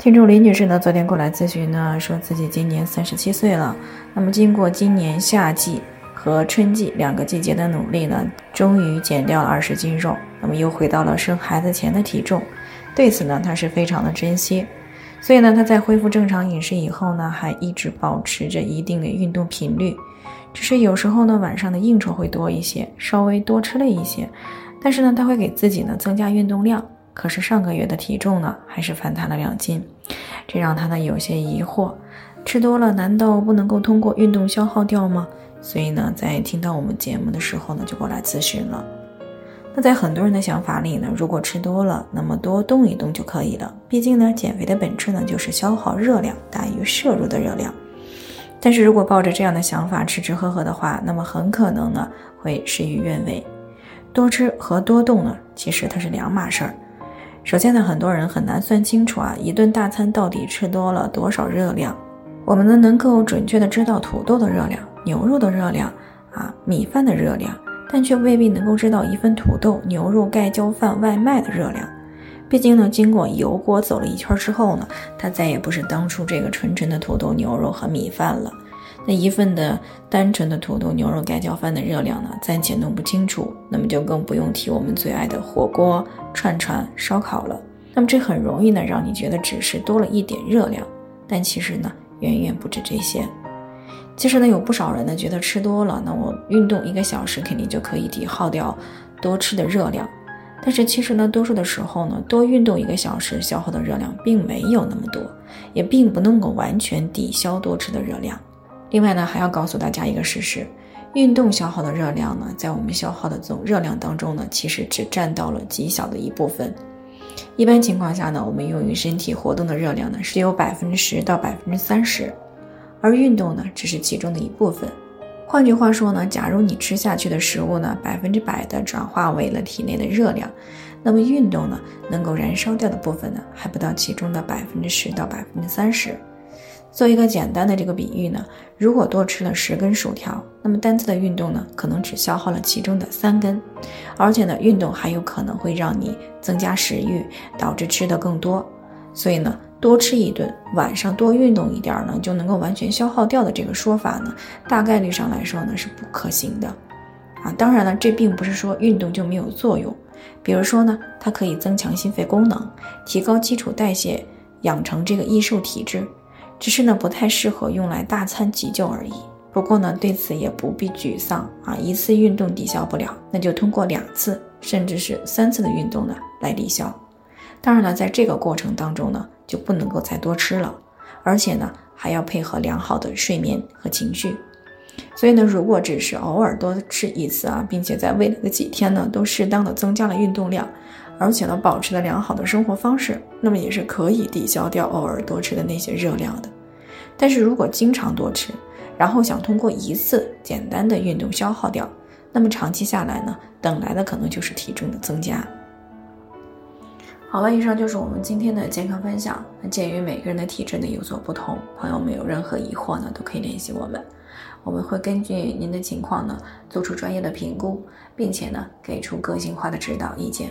听众李女士呢，昨天过来咨询呢，说自己今年三十七岁了，那么经过今年夏季。和春季两个季节的努力呢，终于减掉了二十斤肉，那么又回到了生孩子前的体重。对此呢，他是非常的珍惜。所以呢，他在恢复正常饮食以后呢，还一直保持着一定的运动频率。只是有时候呢，晚上的应酬会多一些，稍微多吃了一些。但是呢，他会给自己呢增加运动量。可是上个月的体重呢，还是反弹了两斤，这让他呢有些疑惑：吃多了难道不能够通过运动消耗掉吗？所以呢，在听到我们节目的时候呢，就过来咨询了。那在很多人的想法里呢，如果吃多了，那么多动一动就可以了。毕竟呢，减肥的本质呢，就是消耗热量大于摄入的热量。但是如果抱着这样的想法吃吃喝喝的话，那么很可能呢，会事与愿违。多吃和多动呢，其实它是两码事儿。首先呢，很多人很难算清楚啊，一顿大餐到底吃多了多少热量。我们呢，能够准确的知道土豆的热量。牛肉的热量啊，米饭的热量，但却未必能够知道一份土豆、牛肉盖浇饭外卖的热量。毕竟呢，经过油锅走了一圈之后呢，它再也不是当初这个纯纯的土豆、牛肉和米饭了。那一份的单纯的土豆、牛肉盖浇饭的热量呢，暂且弄不清楚，那么就更不用提我们最爱的火锅、串串、烧烤了。那么这很容易呢，让你觉得只是多了一点热量，但其实呢，远远不止这些。其实呢，有不少人呢觉得吃多了，那我运动一个小时肯定就可以抵耗掉多吃的热量。但是其实呢，多数的时候呢，多运动一个小时消耗的热量并没有那么多，也并不能够完全抵消多吃的热量。另外呢，还要告诉大家一个事实：运动消耗的热量呢，在我们消耗的总热量当中呢，其实只占到了极小的一部分。一般情况下呢，我们用于身体活动的热量呢，是有百分之十到百分之三十。而运动呢，只是其中的一部分。换句话说呢，假如你吃下去的食物呢，百分之百的转化为了体内的热量，那么运动呢，能够燃烧掉的部分呢，还不到其中的百分之十到百分之三十。做一个简单的这个比喻呢，如果多吃了十根薯条，那么单次的运动呢，可能只消耗了其中的三根，而且呢，运动还有可能会让你增加食欲，导致吃的更多。所以呢。多吃一顿，晚上多运动一点呢，就能够完全消耗掉的这个说法呢，大概率上来说呢是不可行的，啊，当然了，这并不是说运动就没有作用，比如说呢，它可以增强心肺功能，提高基础代谢，养成这个易瘦体质，只是呢不太适合用来大餐急救而已。不过呢，对此也不必沮丧啊，一次运动抵消不了，那就通过两次甚至是三次的运动呢来抵消。当然了，在这个过程当中呢。就不能够再多吃了，而且呢还要配合良好的睡眠和情绪。所以呢，如果只是偶尔多吃一次啊，并且在未来的几天呢都适当的增加了运动量，而且呢保持了良好的生活方式，那么也是可以抵消掉偶尔多吃的那些热量的。但是如果经常多吃，然后想通过一次简单的运动消耗掉，那么长期下来呢，等来的可能就是体重的增加。好了，以上就是我们今天的健康分享。那鉴于每个人的体质呢有所不同，朋友们有任何疑惑呢，都可以联系我们，我们会根据您的情况呢做出专业的评估，并且呢给出个性化的指导意见。